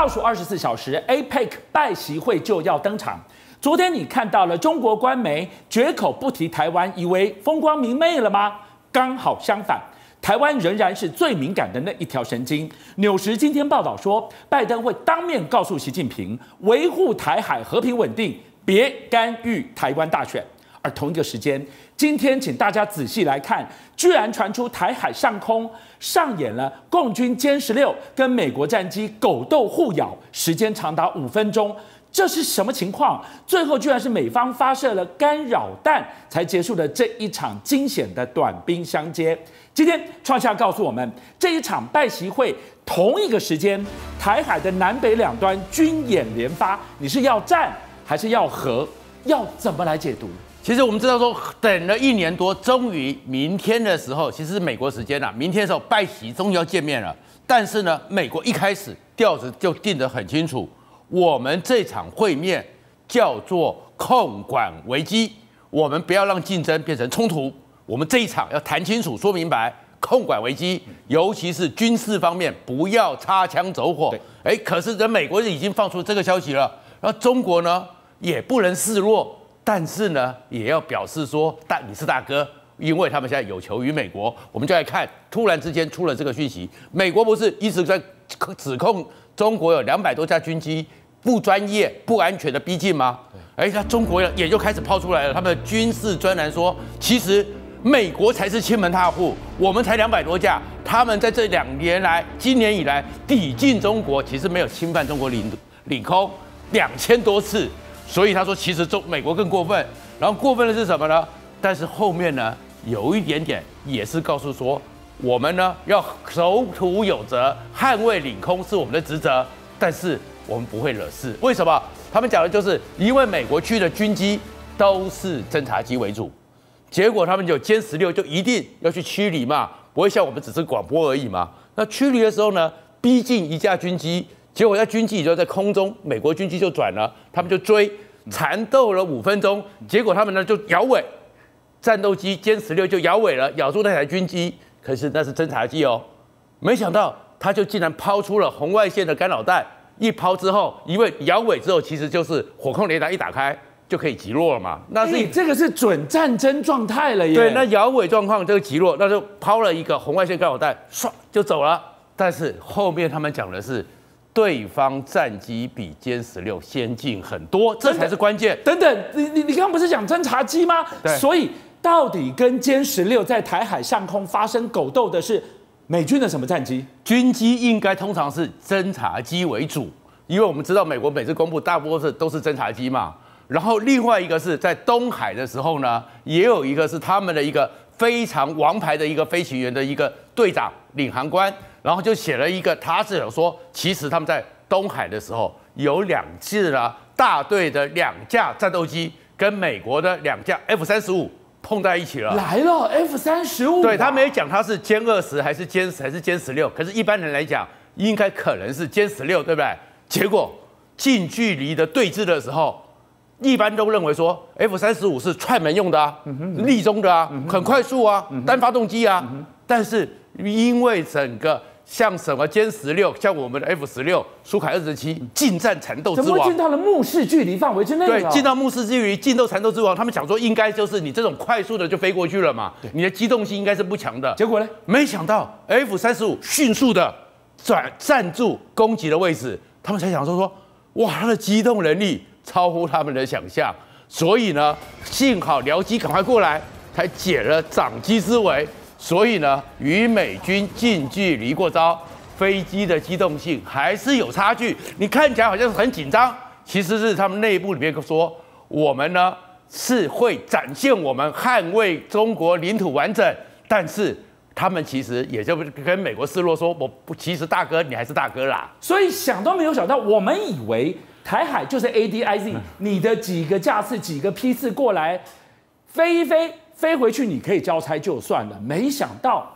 倒数二十四小时，APEC 拜习会就要登场。昨天你看到了中国官媒绝口不提台湾，以为风光明媚了吗？刚好相反，台湾仍然是最敏感的那一条神经。纽时今天报道说，拜登会当面告诉习近平，维护台海和平稳定，别干预台湾大选。而同一个时间，今天请大家仔细来看，居然传出台海上空上演了共军歼十六跟美国战机狗斗互咬，时间长达五分钟。这是什么情况？最后居然是美方发射了干扰弹，才结束了这一场惊险的短兵相接。今天创下告诉我们，这一场拜习会同一个时间，台海的南北两端军演连发，你是要战还是要和？要怎么来解读？其实我们知道说，等了一年多，终于明天的时候，其实是美国时间啊，明天的时候拜习终于要见面了。但是呢，美国一开始调子就定得很清楚。我们这场会面叫做控管危机，我们不要让竞争变成冲突。我们这一场要谈清楚、说明白，控管危机，尤其是军事方面不要擦枪走火。哎，可是人美国人已经放出这个消息了，然后中国呢也不能示弱，但是呢也要表示说大你是大哥，因为他们现在有求于美国。我们就来看，突然之间出了这个讯息，美国不是一直在指控中国有两百多架军机。不专业、不安全的逼近吗？哎，那中国也就开始抛出来了。他们的军事专栏说，其实美国才是欺门踏户，我们才两百多架。他们在这两年来，今年以来抵近中国，其实没有侵犯中国领领空两千多次。所以他说，其实中美国更过分。然后过分的是什么呢？但是后面呢，有一点点也是告诉说，我们呢要守土有责，捍卫领空是我们的职责。但是。我们不会惹事，为什么？他们讲的就是因为美国区的军机都是侦察机为主，结果他们就歼十六就一定要去驱离嘛，不会像我们只是广播而已嘛。那驱离的时候呢，逼近一架军机，结果在军机就在空中，美国军机就转了，他们就追，缠斗了五分钟，结果他们呢就摇尾，战斗机歼十六就摇尾了，咬住那台军机，可是那是侦察机哦，没想到他就竟然抛出了红外线的干扰弹。一抛之后，因为摇尾之后，其实就是火控雷达一打开就可以击落了嘛。那是、欸、这个是准战争状态了耶。对，那摇尾状况这个击落，那就抛了一个红外线干扰弹，唰就走了。但是后面他们讲的是，对方战机比歼十六先进很多，这才是关键。等等，你你你刚刚不是讲侦察机吗？对。所以到底跟歼十六在台海上空发生狗斗的是？美军的什么战机？军机应该通常是侦察机为主，因为我们知道美国每次公布大多是都是侦察机嘛。然后另外一个是在东海的时候呢，也有一个是他们的一个非常王牌的一个飞行员的一个队长领航官，然后就写了一个，他是有说，其实他们在东海的时候有两次呢，大队的两架战斗机跟美国的两架 F 三十五。碰在一起了，来了 F 三十五，对，他没讲他是歼二十还是歼还是歼十六，可是一般人来讲，应该可能是歼十六，对不对？结果近距离的对峙的时候，一般都认为说 F 三十五是踹门用的啊，立中的啊，很快速啊，单发动机啊，但是因为整个。像什么歼十六，像我们的 F 十六、苏凯二十七，近战缠斗之王，怎么会进到了目视距离范围之内？对，进到目视距离，近斗缠斗之王，他们想说应该就是你这种快速的就飞过去了嘛，你的机动性应该是不强的。结果呢？没想到 F 三十五迅速的转站住攻击的位置，他们才想说说，哇，他的机动能力超乎他们的想象，所以呢，幸好僚机赶快过来，才解了掌机之围。所以呢，与美军近距离过招，飞机的机动性还是有差距。你看起来好像是很紧张，其实是他们内部里面说，我们呢是会展现我们捍卫中国领土完整，但是他们其实也就跟美国示弱，说我不，其实大哥你还是大哥啦。所以想都没有想到，我们以为台海就是 ADIZ，你的几个架次、几个批次过来飞一飞。飞回去你可以交差就算了，没想到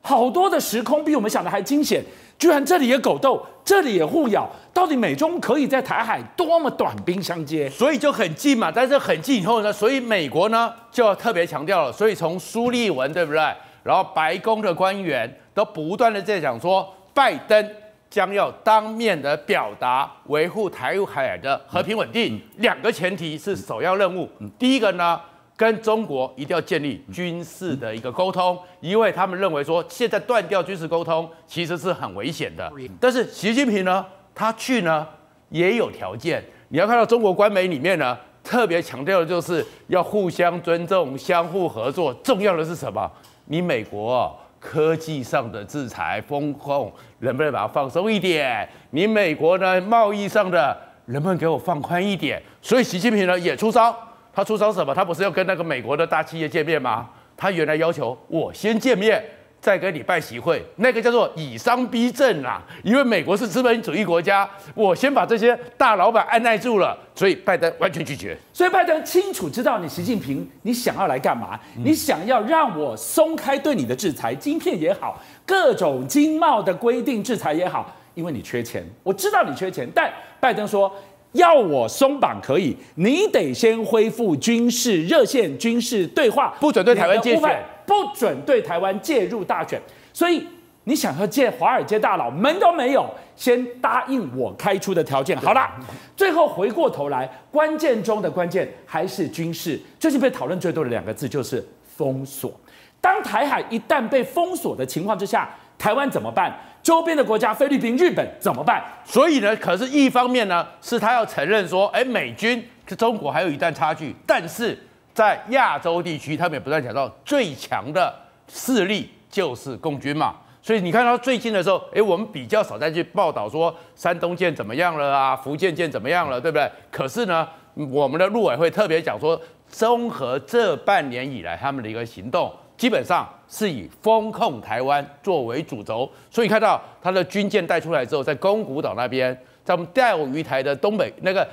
好多的时空比我们想的还惊险，居然这里也狗斗，这里也互咬，到底美中可以在台海多么短兵相接？所以就很近嘛，但是很近以后呢，所以美国呢就要特别强调了，所以从苏利文对不对？然后白宫的官员都不断的在讲说，拜登将要当面的表达维护台海的和平稳定。两个前提是首要任务。第一个呢，跟中国一定要建立军事的一个沟通，因为他们认为说现在断掉军事沟通其实是很危险的。但是习近平呢，他去呢也有条件。你要看到中国官媒里面呢，特别强调的就是要互相尊重、相互合作。重要的是什么？你美国哦，科技上的制裁风控，能不能把它放松一点？你美国呢，贸易上的能不能给我放宽一点？所以习近平呢也出招，他出招什么？他不是要跟那个美国的大企业见面吗？他原来要求我先见面。再跟你拜席会，那个叫做以商逼政啊！因为美国是资本主义国家，我先把这些大老板按耐住了，所以拜登完全拒绝。所以拜登清楚知道你习近平，你想要来干嘛？你想要让我松开对你的制裁，晶片也好，各种经贸的规定制裁也好，因为你缺钱，我知道你缺钱，但拜登说要我松绑可以，你得先恢复军事热线、军事对话，不准对台湾介入。不准对台湾介入大选，所以你想要见华尔街大佬，门都没有，先答应我开出的条件。好了，最后回过头来，关键中的关键还是军事。最近被讨论最多的两个字就是封锁。当台海一旦被封锁的情况之下，台湾怎么办？周边的国家菲律宾、日本怎么办？所以呢，可是一方面呢，是他要承认说，哎，美军跟中国还有一段差距，但是。在亚洲地区，他们也不断讲到最强的势力就是共军嘛，所以你看到最近的时候，诶，我们比较少再去报道说山东舰怎么样了啊，福建舰怎么样了，对不对？可是呢，我们的陆委会特别讲说，综合这半年以来他们的一个行动，基本上是以封控台湾作为主轴，所以看到他的军舰带出来之后，在宫古岛那边，在我们钓鱼台的东北那个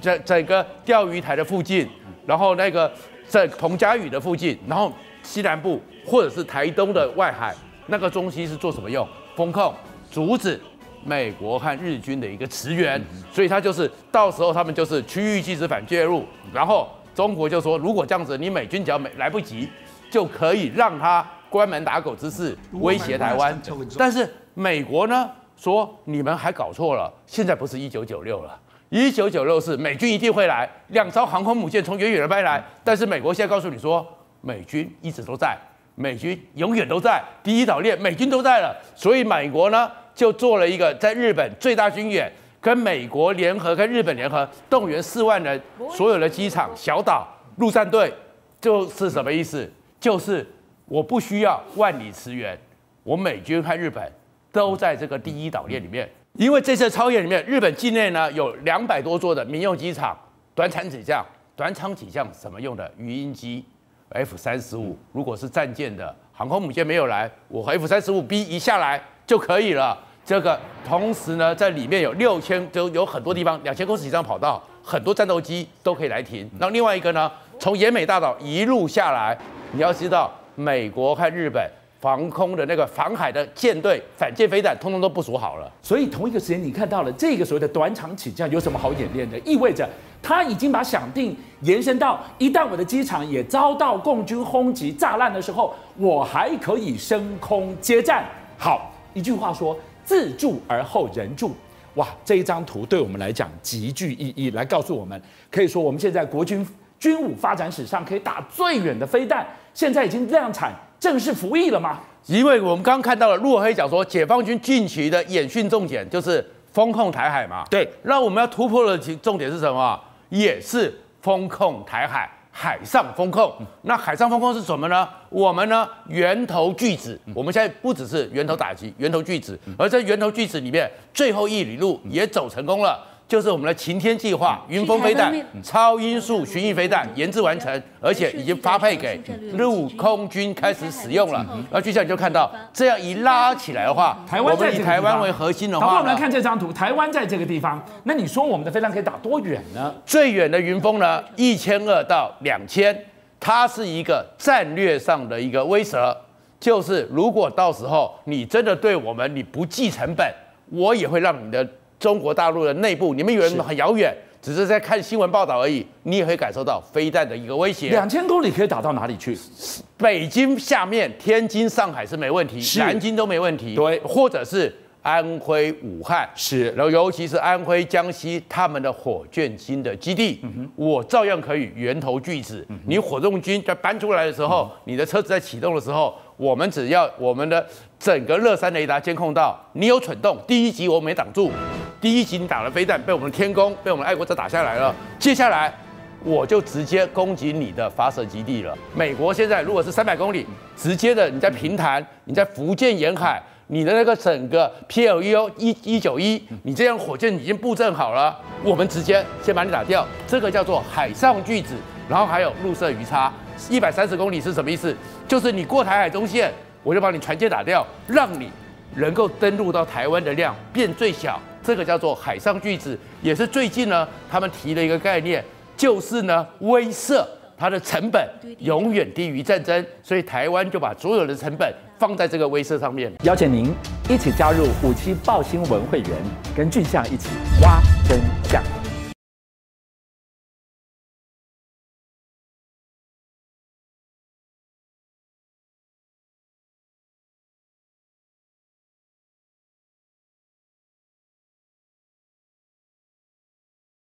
整整个钓鱼台的附近。然后那个在彭佳屿的附近，然后西南部或者是台东的外海，那个中心是做什么用？封控，阻止美国和日军的一个驰援，所以他就是到时候他们就是区域即时反介入，然后中国就说，如果这样子，你美军只要没来不及，就可以让他关门打狗之势威胁台湾。但是美国呢说，你们还搞错了，现在不是一九九六了。一九九六是美军一定会来，两艘航空母舰从远远的飞来，但是美国现在告诉你说，美军一直都在，美军永远都在，第一岛链美军都在了，所以美国呢就做了一个在日本最大军演，跟美国联合跟日本联合动员四万人，所有的机场、小岛、陆战队，就是什么意思？就是我不需要万里驰援，我美军和日本都在这个第一岛链里面。因为这次超越里面，日本境内呢有两百多座的民用机场，短场起降，短场起降什么用的？鱼鹰机，F 三十五，如果是战舰的航空母舰没有来，我 F 三十五 B 一下来就可以了。这个同时呢，在里面有六千，就有很多地方两千公尺以上跑道，很多战斗机都可以来停。那另外一个呢，从奄美大岛一路下来，你要知道，美国和日本。防空的那个防海的舰队、反舰飞弹，通通都部署好了。所以同一个时间，你看到了这个所谓的短场起降有什么好演练的？意味着他已经把想定延伸到，一旦我的机场也遭到共军轰击炸烂的时候，我还可以升空接战。好，一句话说，自助而后人助。哇，这一张图对我们来讲极具意义，来告诉我们，可以说我们现在国军军武发展史上可以打最远的飞弹，现在已经量产。正式服役了吗？因为我们刚刚看到了陆委会讲说，解放军近期的演训重点就是封控台海嘛。对，那我们要突破的重点是什么？也是封控台海，海上封控。那海上封控是什么呢？我们呢源头拒止。我们现在不只是源头打击，源头拒止，而在源头拒止里面，最后一里路也走成功了。就是我们的晴天计划，云峰飞弹、超音速巡弋飞弹研制完成，而且已经发配给陆空军开始使用了。那接下来你就看到，这样一拉起来的话，台湾在以台湾为核心的话，好，我们来看这张图，台湾在这个地方，那你说我们的飞弹可以打多远呢？最远的云峰呢，一千二到两千，它是一个战略上的一个威慑，就是如果到时候你真的对我们你不计成本，我也会让你的。中国大陆的内部，你们以为很遥远，只是在看新闻报道而已。你也会感受到飞弹的一个威胁。两千公里可以打到哪里去？北京下面，天津、上海是没问题，南京都没问题。对，或者是安徽、武汉，是，然后尤其是安徽、江西他们的火箭军的基地，嗯、我照样可以源头拒止。嗯、你火箭军在搬出来的时候，嗯、你的车子在启动的时候，我们只要我们的整个乐山雷达监控到你有蠢动，第一集我没挡住，第一集你打了飞弹被我们的天宫被我们爱国者打下来了，接下来。我就直接攻击你的发射基地了。美国现在如果是三百公里，直接的你在平潭，你在福建沿海，你的那个整个 PLU 一一九一，你这样火箭已经布阵好了，我们直接先把你打掉。这个叫做海上巨子，然后还有陆射鱼叉，一百三十公里是什么意思？就是你过台海中线，我就把你船舰打掉，让你能够登陆到台湾的量变最小。这个叫做海上巨子，也是最近呢他们提的一个概念。就是呢，威慑它的成本永远低于战争，所以台湾就把所有的成本放在这个威慑上面。邀请您一起加入五七报新闻会员，跟俊相一起挖真相。